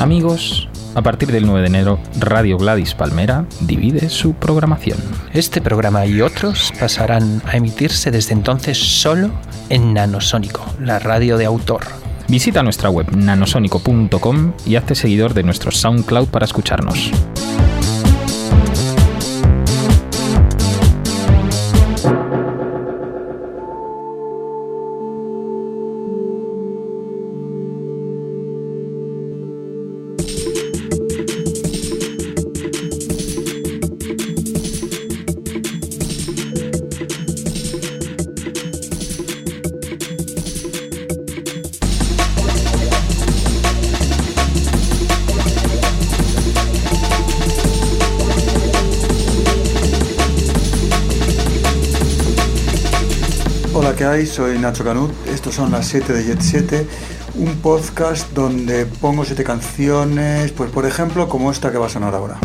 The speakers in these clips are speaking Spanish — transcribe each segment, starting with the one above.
Amigos, a partir del 9 de enero, Radio Gladys Palmera divide su programación. Este programa y otros pasarán a emitirse desde entonces solo en Nanosónico, la radio de autor. Visita nuestra web nanosónico.com y hazte seguidor de nuestro SoundCloud para escucharnos. Soy Nacho Canut. Estos son las 7 de Jet 7, un podcast donde pongo 7 canciones, pues por ejemplo, como esta que va a sonar ahora.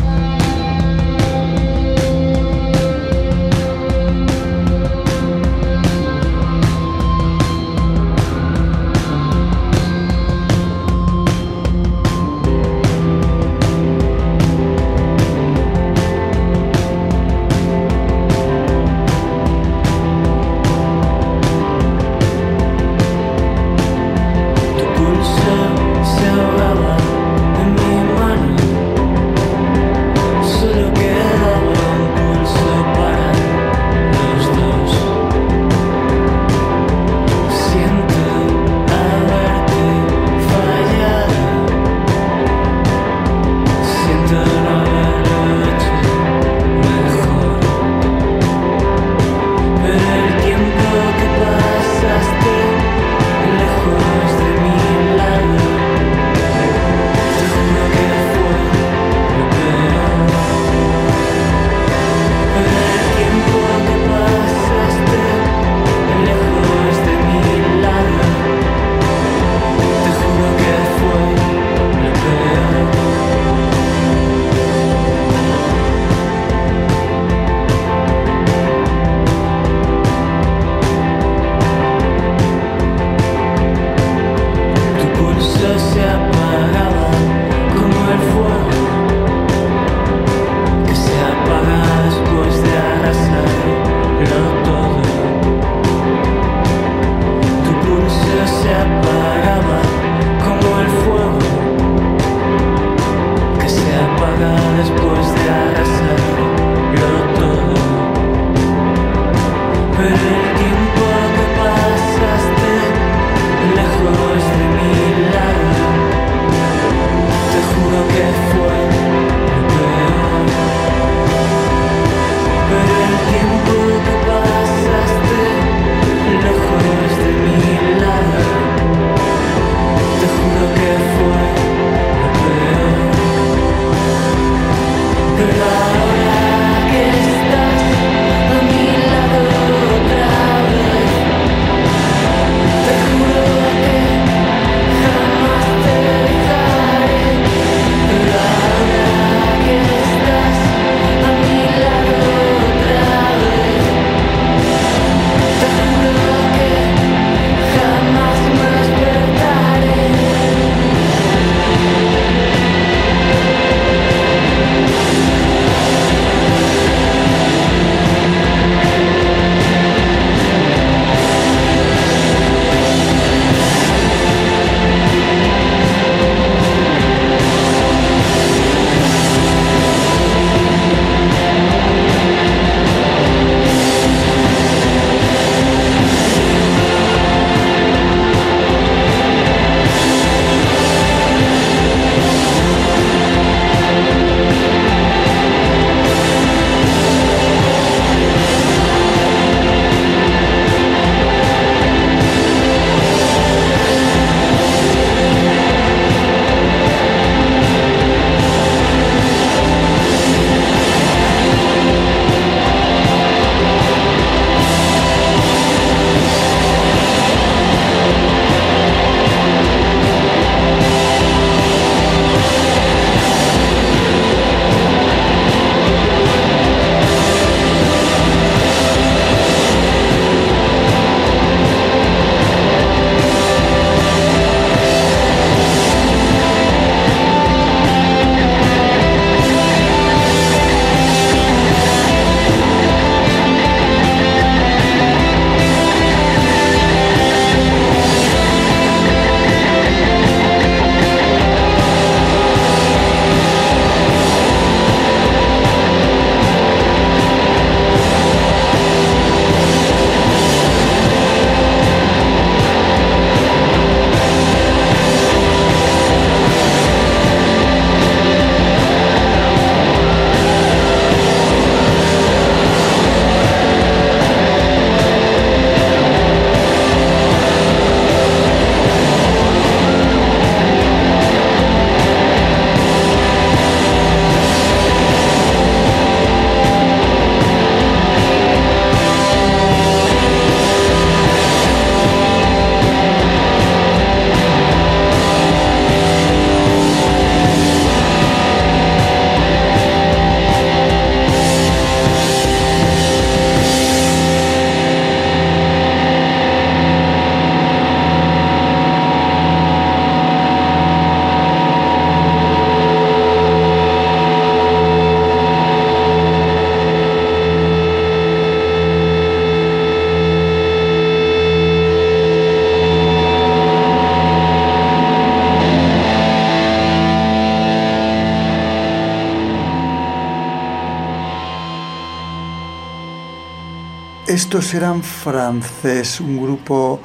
Estos eran francés, un grupo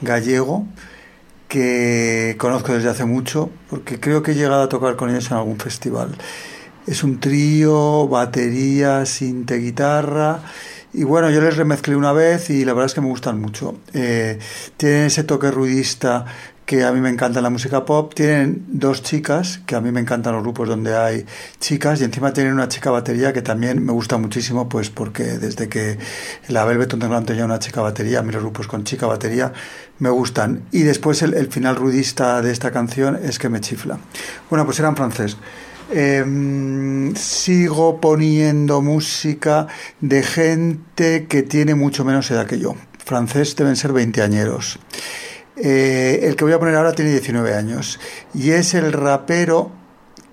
gallego que conozco desde hace mucho, porque creo que he llegado a tocar con ellos en algún festival. Es un trío, batería, sinte, guitarra. Y bueno, yo les remezclé una vez y la verdad es que me gustan mucho. Eh, tienen ese toque ruidista que a mí me encanta la música pop. Tienen dos chicas, que a mí me encantan los grupos donde hay chicas, y encima tienen una chica batería que también me gusta muchísimo, pues porque desde que la Velvet Underground tenía una chica batería, a mí los grupos con chica batería me gustan. Y después el, final rudista de esta canción es que me chifla. Bueno, pues eran francés. Eh, sigo poniendo música de gente que tiene mucho menos edad que yo. Francés deben ser 20 añeros. Eh, el que voy a poner ahora tiene 19 años y es el rapero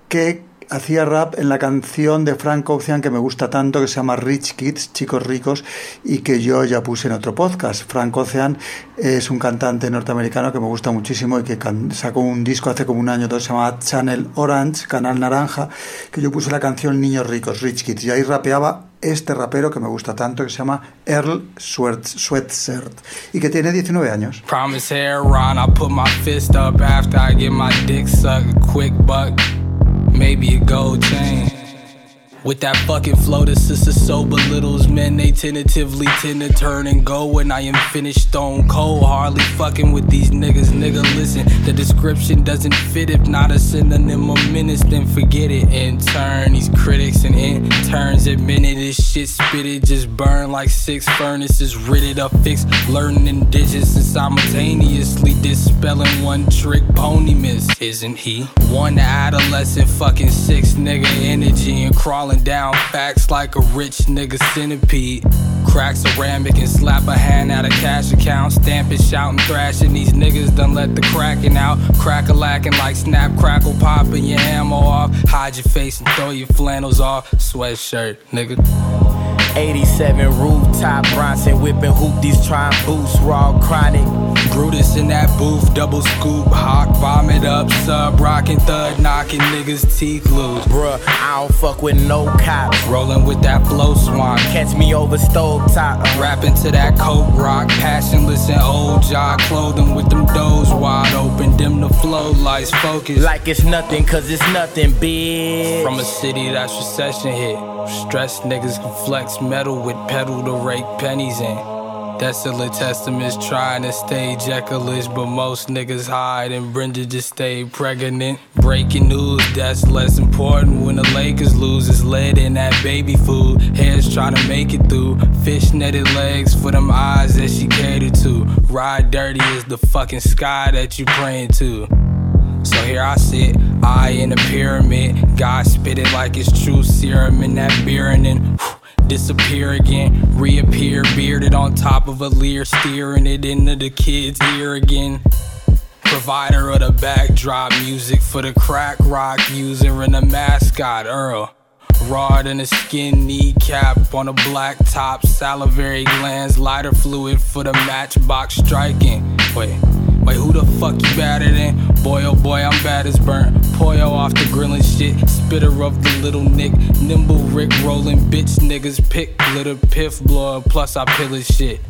que hacía rap en la canción de Frank Ocean que me gusta tanto, que se llama Rich Kids, Chicos Ricos, y que yo ya puse en otro podcast. Frank Ocean es un cantante norteamericano que me gusta muchísimo y que sacó un disco hace como un año, todo se llama Channel Orange, Canal Naranja, que yo puse la canción Niños Ricos, Rich Kids, y ahí rapeaba este rapero que me gusta tanto, que se llama Earl Sweatshirt, y que tiene 19 años. Promise I put my fist up after I get my dick sucked. Quick buck, maybe a gold chain. With that fucking flow, the sister so belittles men. They tentatively tend to turn and go when I am finished stone cold. Hardly fucking with these niggas, nigga. Listen, the description doesn't fit. If not a synonym of menace, then forget it. In turn, these critics and interns admitted this shit spitted just burn like six furnaces. Ridded up, fixed, learning digits and simultaneously dispelling one trick pony miss. Isn't he? One adolescent fucking six nigga energy and crawling down facts like a rich nigga centipede. Crack ceramic and slap a hand out of cash account. Stamping, shouting, thrashing. These niggas done let the cracking out. Crack a lacking like snap, crackle, popping your ammo off. Hide your face and throw your flannels off. Sweatshirt, nigga. 87 rooftop, Bronson whipping hoop, these trying boost, raw chronic. Brutus in that booth, double scoop, hawk, vomit up, sub, rockin' thud, knocking niggas' teeth loose. Bruh, I don't fuck with no cops. Rolling with that flow swan, catch me over stove top. Rapping to that coke rock, passionless and old jaw, clothing with them doors wide open, dim the flow lights focus. Like it's nothing, cause it's nothing big. From a city that's recession hit, stressed niggas can flex metal with pedal to rake pennies in. Desolate testaments trying to stay Jekyll-ish, but most niggas hide and Brenda just stay pregnant. Breaking news, that's less important when the Lakers lose. It's lead in that baby food. Heads trying to make it through. Fish netted legs for them eyes that she catered to. Ride dirty is the fucking sky that you praying to. So here I sit, eye in a pyramid. God spit it like it's true serum in that beer and then whew, disappear again. Reappear bearded on top of a leer, steering it into the kid's ear again. Provider of the backdrop music for the crack rock user and the mascot Earl. Rod in a skin kneecap on a black top, salivary glands, lighter fluid for the matchbox striking. Wait, wait, who the fuck you better than? Boy, oh boy, I'm bad as burnt. Poyo off the grilling shit, spitter of the little nick, nimble Rick rolling bitch niggas pick glitter piff blood, plus I pillage shit.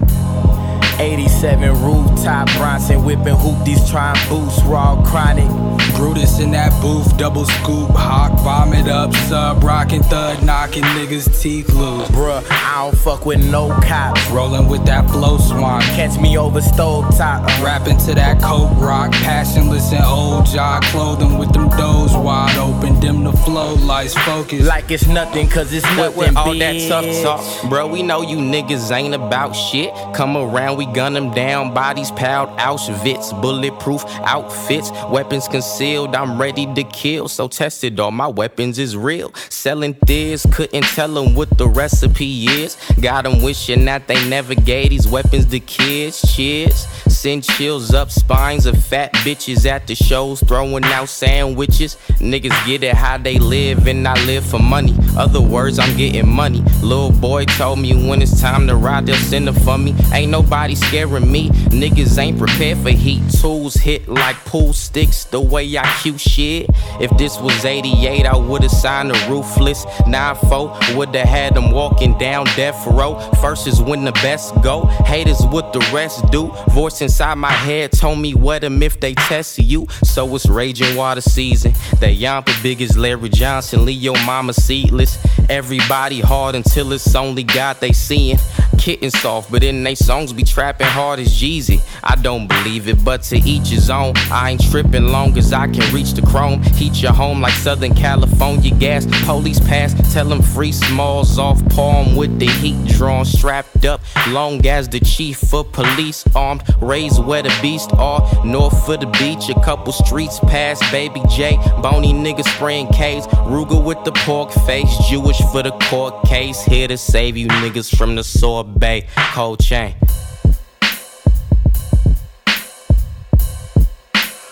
87 rooftop, Bronson whipping hoop, these trying boost, raw chronic. Brutus in that booth, double scoop, hawk, vomit up, sub, rockin' thud, knocking niggas' teeth loose. Bruh, I don't fuck with no cops. Rolling with that flow swan, catch me over stove top. Rapping to that coke rock, passionless and old jaw, clothing with them doors wide open, dim the flow, lights focus. Like it's nothing, cause it's nothing. with all that tough talk, bro, we know you niggas ain't about shit. Come around, we gun them down, bodies piled, Auschwitz, bulletproof outfits, weapons concealed. I'm ready to kill, so tested. All my weapons is real. Selling this, couldn't tell them what the recipe is. Got them wishing that they never gave these weapons to kids. Cheers. send chills up spines of fat bitches at the shows, throwing out sandwiches. Niggas get it how they live, and I live for money. Other words, I'm getting money. Little boy told me when it's time to ride, they'll send it for me. Ain't nobody scaring me. Niggas ain't prepared for heat. Tools hit like pool sticks, the way I cue shit. If this was 88, I would've signed a ruthless 9-4. Would've had them walking down death row. First is when the best go. Haters what the rest do. Voice inside my head told me what them if they test you. So it's raging water season. That yampa big as Larry Johnson. Leave your mama seatless. Everybody hard until it's only God they seeing. Kitten soft, but in they songs be trapping hard as Jeezy. I don't believe it, but to each his own. I ain't tripping long as I can reach the chrome. Heat your home like Southern California gas. Police pass, tell them free smalls off palm with the heat drawn, strapped up. Long as the chief of police armed, raised where the beast are. North of the beach, a couple streets past Baby J. Bony niggas spraying K's. Ruger with the pork face, Jewish for the court case. Here to save you niggas from the sorbet. Cold chain.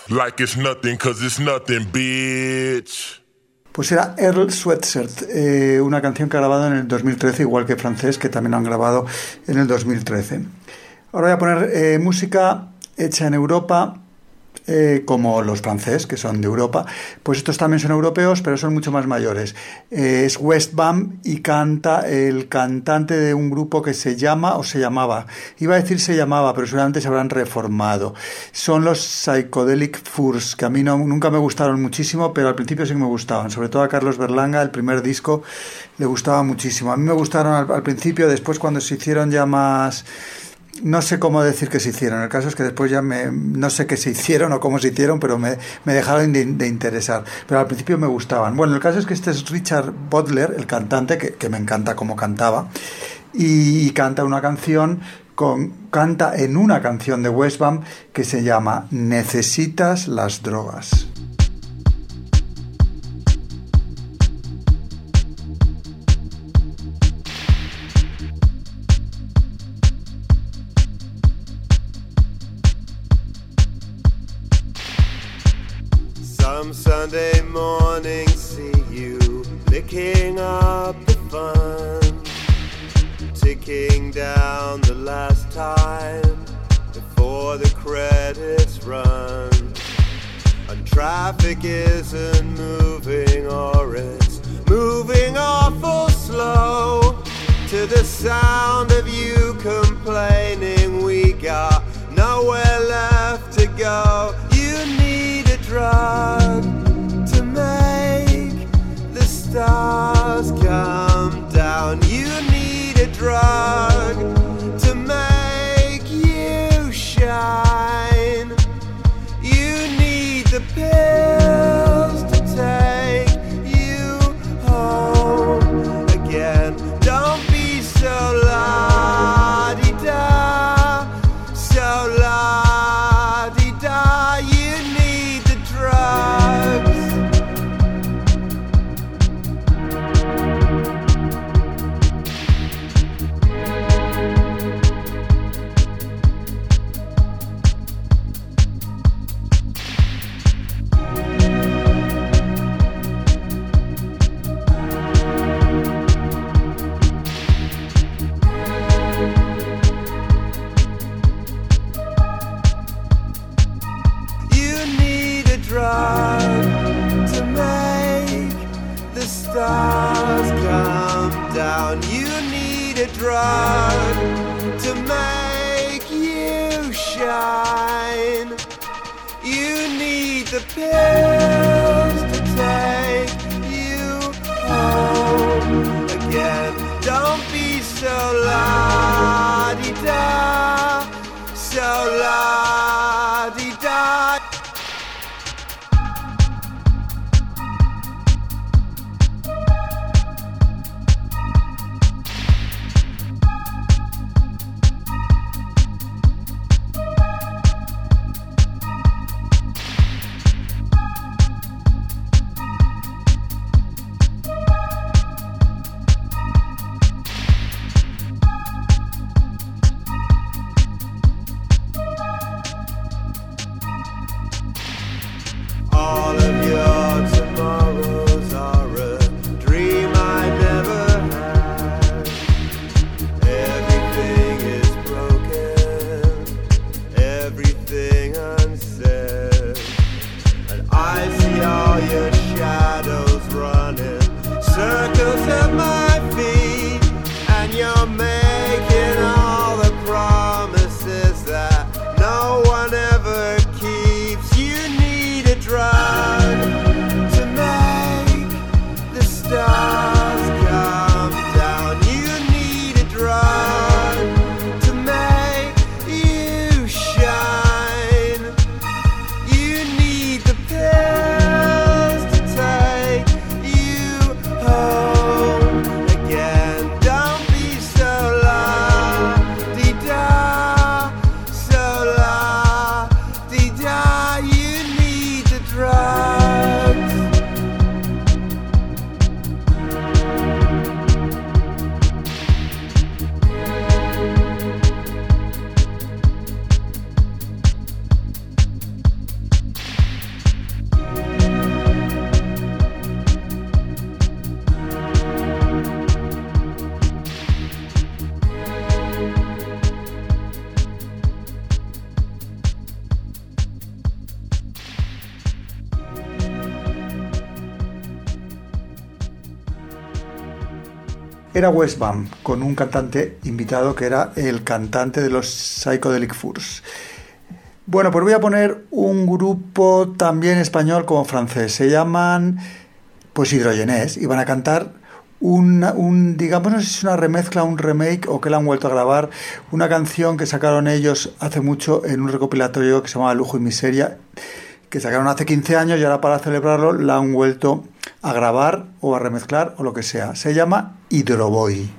Like it's nothing, cause it's nothing, bitch. Pues era Earl Sweatshirt, eh, una canción que ha grabado en el 2013, igual que francés, que también han grabado en el 2013. Ahora voy a poner eh, música hecha en Europa, eh, como los franceses, que son de Europa, pues estos también son europeos, pero son mucho más mayores. Eh, es Westbam y canta el cantante de un grupo que se llama, o se llamaba, iba a decir se llamaba, pero seguramente se habrán reformado. Son los Psychedelic Furs, que a mí nunca me gustaron muchísimo, pero al principio sí que me gustaban. Sobre todo a Carlos Berlanga, el primer disco, le gustaba muchísimo. A mí me gustaron al principio, después cuando se hicieron ya más no sé cómo decir que se hicieron. El caso es que después ya me, no sé qué se hicieron o cómo se hicieron, pero me, dejaron de, interesar. Pero al principio me gustaban. Bueno, el caso es que este es Richard Butler, el cantante, que, me encanta cómo cantaba, y, canta una canción con, canta en una canción de Westbam que se llama Necesitas las drogas. Morning, see you licking up the fun, ticking down the last time before the credits run. And traffic isn't moving, or it's moving awful slow to the sound of you complaining. We got nowhere left to go. You need a drug stars come down. You need a drug to make you shine. Era West Bam, con un cantante invitado que era el cantante de los Psychedelic Furs. Bueno, pues voy a poner un grupo también español como francés. Se llaman pues Hidrogenés y van a cantar un, digamos, no sé si es una remezcla, un remake o que la han vuelto a grabar, una canción que sacaron ellos hace mucho en un recopilatorio que se llama Lujo y Miseria, que sacaron hace 15 años y ahora para celebrarlo la han vuelto a grabar o a remezclar o lo que sea. Se llama Hidroboy.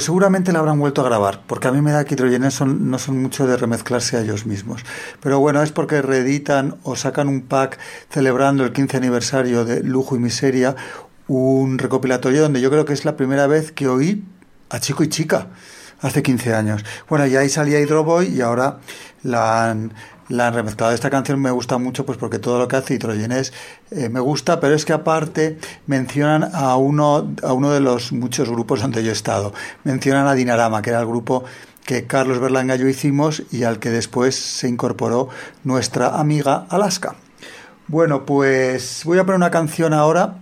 Pues seguramente la habrán vuelto a grabar, porque a mí me da que Hydrogenes son, no son mucho de remezclarse a ellos mismos. Pero bueno, es porque reeditan o sacan un pack celebrando el 15 aniversario de Lujo y Miseria, un recopilatorio donde yo creo que es la primera vez que oí a Chico y Chica, hace 15 años. Bueno, y ahí salía Hydroboy y ahora la han, la han remezclado. Esta canción me gusta mucho pues porque todo lo que hace Hidrogenes eh, me gusta, pero es que aparte mencionan a uno, a uno de los muchos grupos donde yo he estado. Mencionan a Dinarama, que era el grupo que Carlos Berlanga y yo hicimos y al que después se incorporó nuestra amiga Alaska. Bueno, pues voy a poner una canción ahora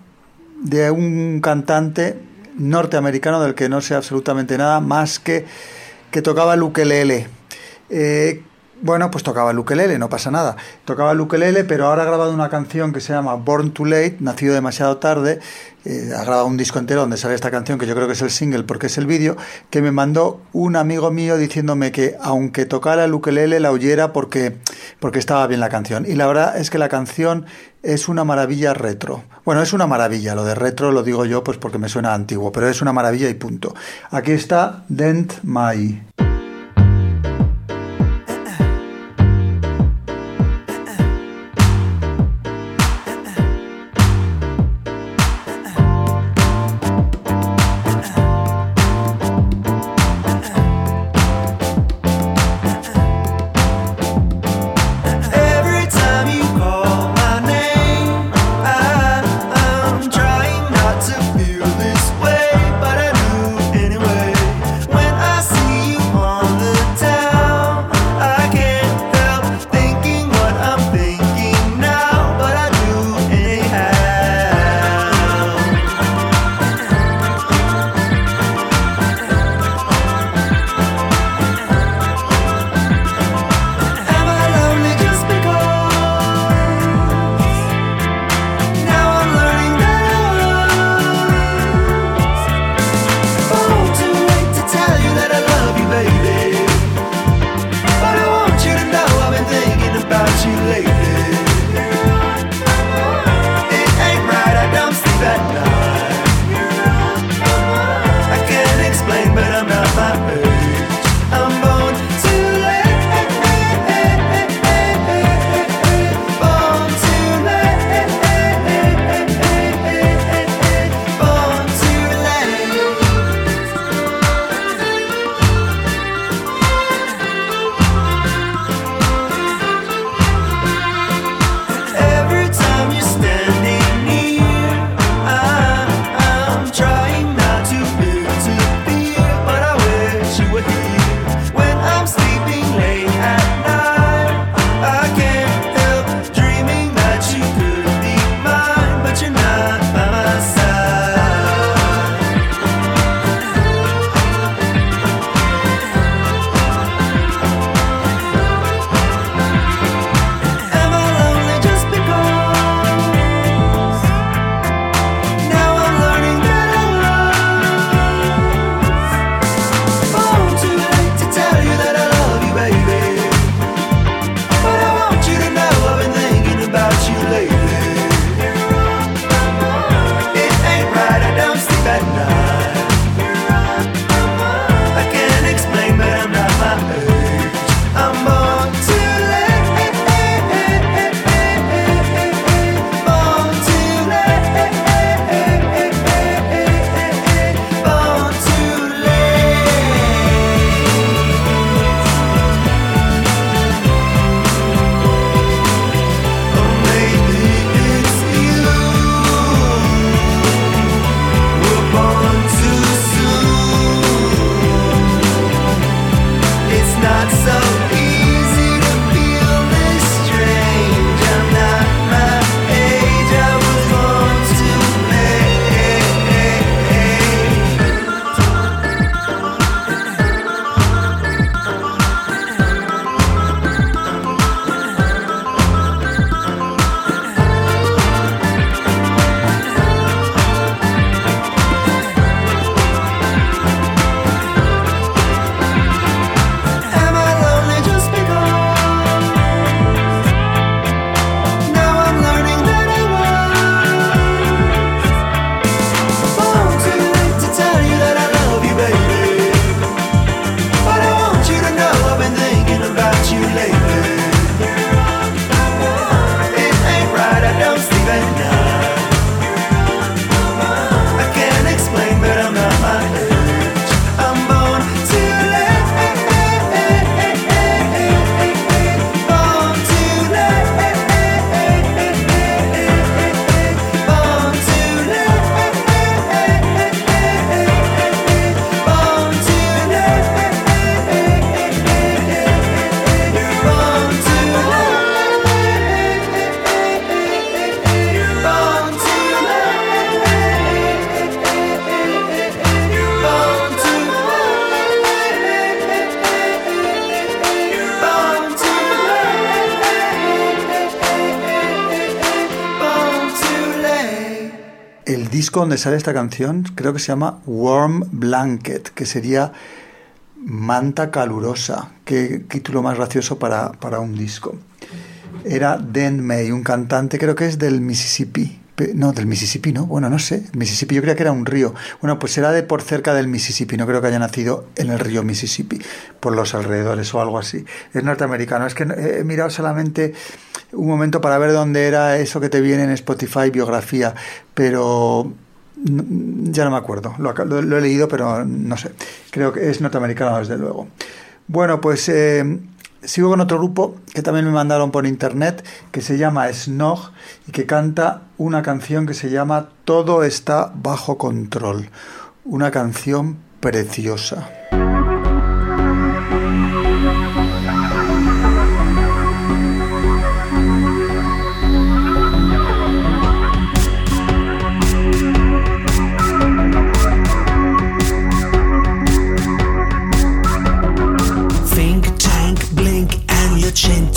de un cantante norteamericano del que no sé absolutamente nada más que que tocaba el ukelele. Eh, bueno, pues tocaba el ukelele, no pasa nada. Tocaba el ukelele, pero ahora ha grabado una canción que se llama Born Too Late, nacido demasiado tarde. Eh, ha grabado un disco entero donde sale esta canción, que yo creo que es el single porque es el vídeo, que me mandó un amigo mío diciéndome que aunque tocara el ukelele la oyera porque, porque estaba bien la canción. Y la verdad es que la canción es una maravilla retro. Bueno, es una maravilla, lo de retro lo digo yo pues porque me suena antiguo, pero es una maravilla y punto. Aquí está Dent My. Disco donde sale esta canción creo que se llama Warm Blanket, que sería Manta Calurosa. Qué título más gracioso para, para un disco. Era Dan May, un cantante, creo que es del Mississippi. No, del Mississippi, ¿no? Bueno, no sé. Mississippi, yo creía que era un río. Bueno, pues será de por cerca del Mississippi. No creo que haya nacido en el río Mississippi, por los alrededores o algo así. Es norteamericano. Es que he mirado solamente un momento para ver dónde era eso que te viene en Spotify, biografía, pero ya no me acuerdo. Lo he leído, pero no sé. Creo que es norteamericano, desde luego. Bueno, pues eh, sigo con otro grupo que también me mandaron por internet, que se llama Snog y que canta una canción que se llama Todo está bajo control. Una canción preciosa.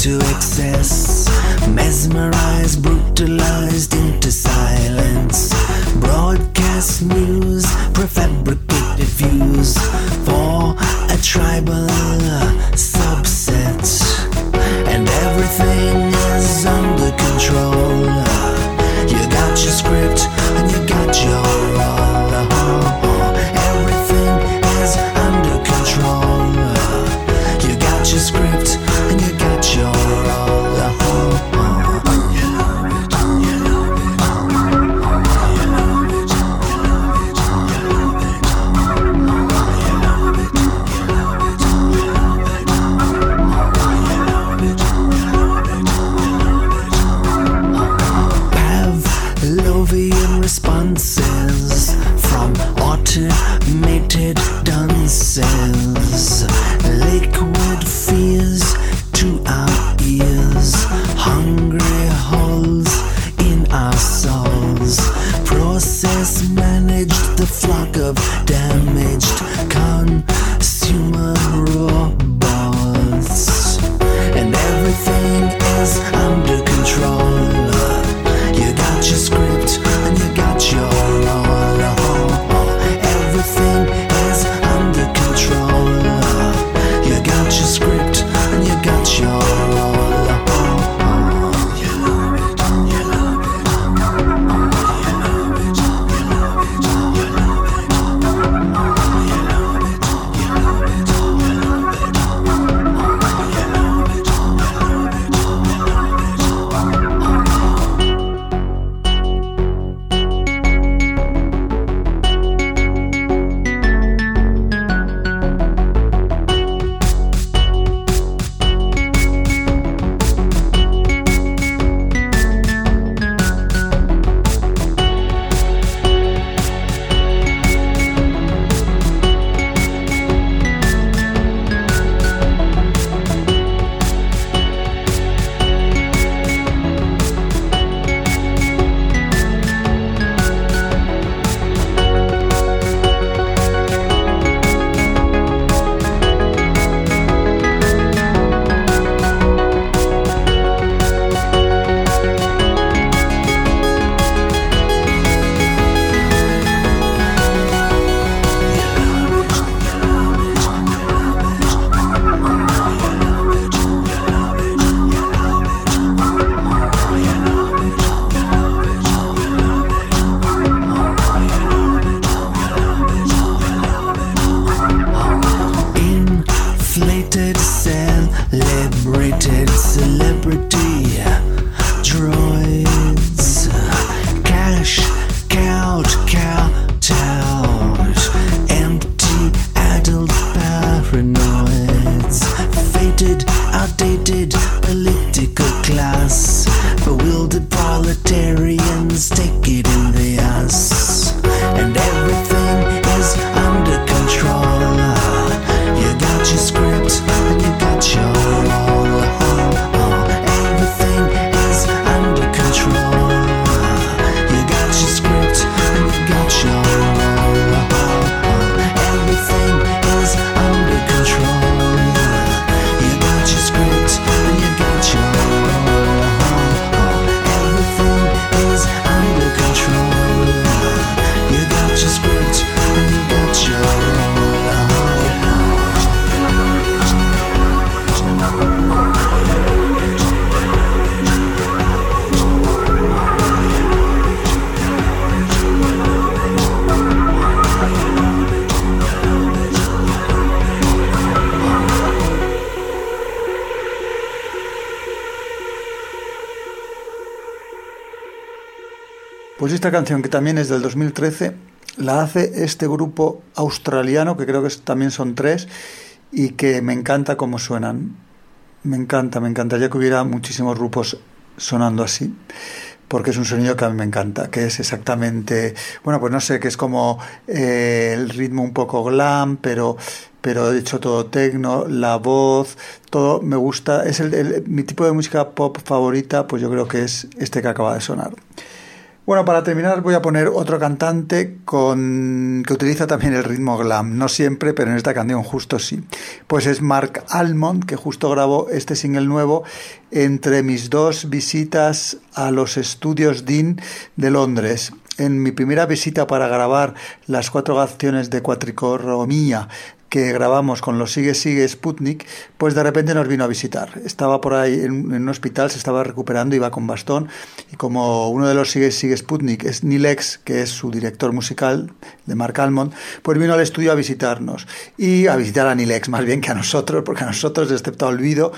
To excess. Mesmerized, brutalized into silence. Broadcast news, prefabricated views for a tribal Pues esta canción, que también es del 2013, la hace este grupo australiano, que creo que también son tres, y que me encanta cómo suenan. Me encanta, me encantaría que hubiera muchísimos grupos sonando así porque es un sonido que a mí me encanta, que es exactamente, bueno, pues no sé, que es como eh, el ritmo un poco glam, pero pero hecho todo tecno, la voz, todo me gusta, es el- mi tipo de música pop favorita, pues yo creo que es este que acaba de sonar. Bueno, para terminar voy a poner otro cantante con que utiliza también el ritmo glam, no siempre, pero en esta canción justo sí. Pues es Mark Almond, que justo grabó este single nuevo entre mis dos visitas a los estudios Dean de Londres. En mi primera visita para grabar las cuatro canciones de Cuatricorromía que grabamos con los Sigue Sigue Sputnik, pues de repente nos vino a visitar. Estaba por ahí en, un hospital, se estaba recuperando, iba con bastón, y como uno de los Sigue Sigue Sputnik es Nilex, que es su director musical de Mark Almond, pues vino al estudio a visitarnos. Y a visitar a Nilex, más bien que a nosotros, porque a nosotros, excepto a Olvido,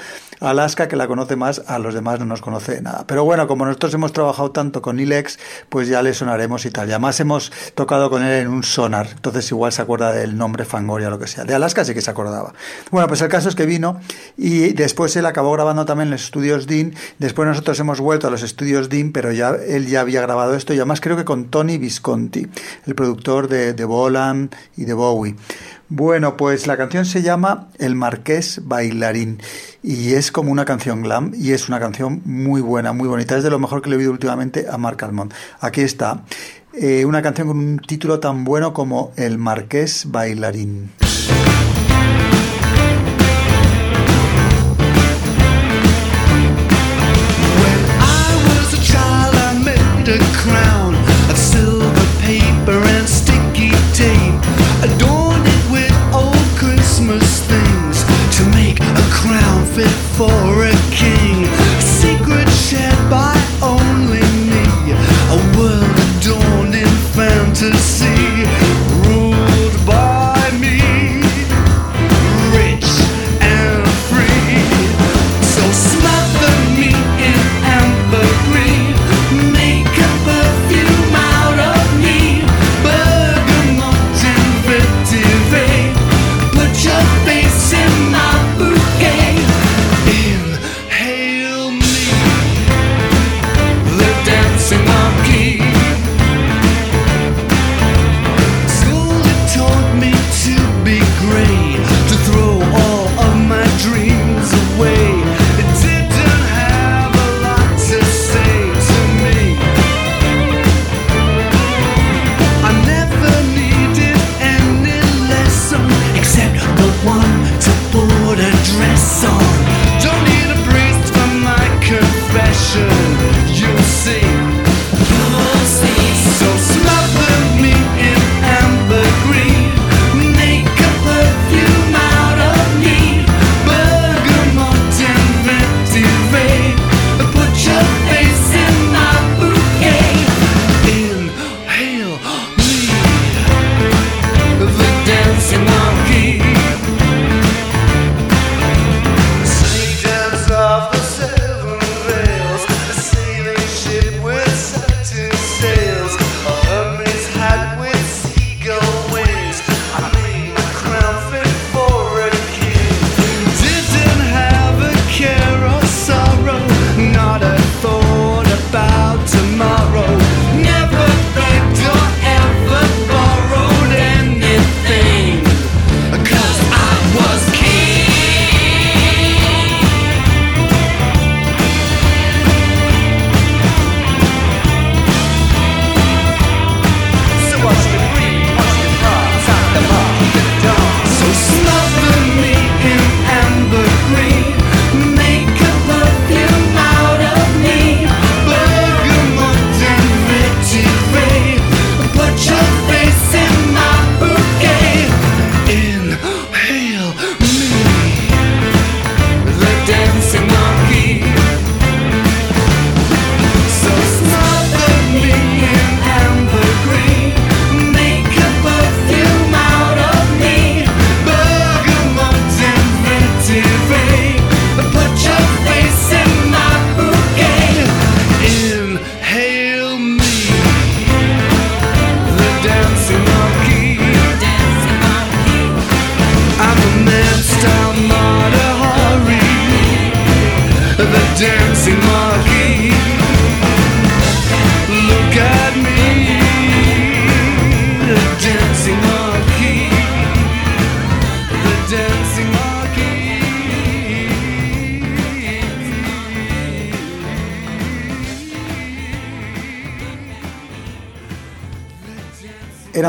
Alaska, que la conoce más, a los demás no nos conoce nada. Pero bueno, como nosotros hemos trabajado tanto con Nilex, pues ya le sonaremos y tal. Y además hemos tocado con él en un sonar, entonces igual se acuerda del nombre Fangoria o lo que sea. De Alaska sí que se acordaba. Bueno, pues el caso es que vino y después él acabó grabando también en los estudios Dean. Después nosotros hemos vuelto a los estudios Dean, pero ya él ya había grabado esto y además creo que con Tony Visconti, el productor de, de Bolan y de Bowie. Bueno, pues la canción se llama El Marqués Bailarín y es como una canción glam y es una canción muy buena, muy bonita. Es de lo mejor que le he oído últimamente a Marc Almond. Aquí está, eh, una canción con un título tan bueno como El Marqués Bailarín. Fit for a king. A secret shared by only me. A world adorned in fantasy.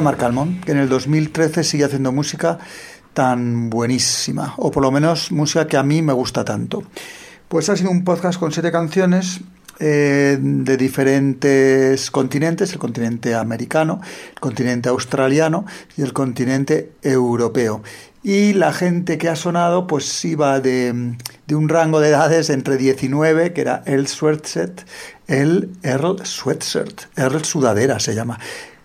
Marc que en el 2013 sigue haciendo música tan buenísima, o por lo menos música que a mí me gusta tanto. Pues ha sido un podcast con siete canciones eh, de diferentes continentes, el continente americano, el continente australiano y el continente europeo. Y la gente que ha sonado pues iba de, de un rango de edades entre 19, que era el Sweatshirt, el Earl Sweatshirt, Earl Sudadera se llama,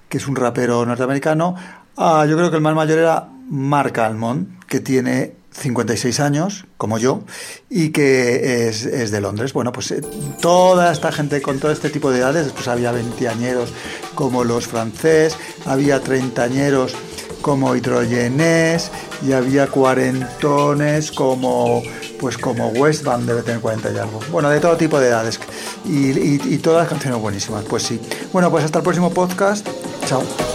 que es un rapero norteamericano. Ah, yo creo que el más mayor era Mark Almond, que tiene 56 años, como yo, y que es, de Londres. Bueno, pues eh, toda esta gente con todo este tipo de edades, después había veinteañeros como los francés, había treintañeros como hidrogenés y había cuarentones como pues como Westband debe tener 40 y algo. Bueno, de todo tipo de edades. Y, y todas las canciones buenísimas, pues sí. Bueno, pues hasta el próximo podcast. Chao.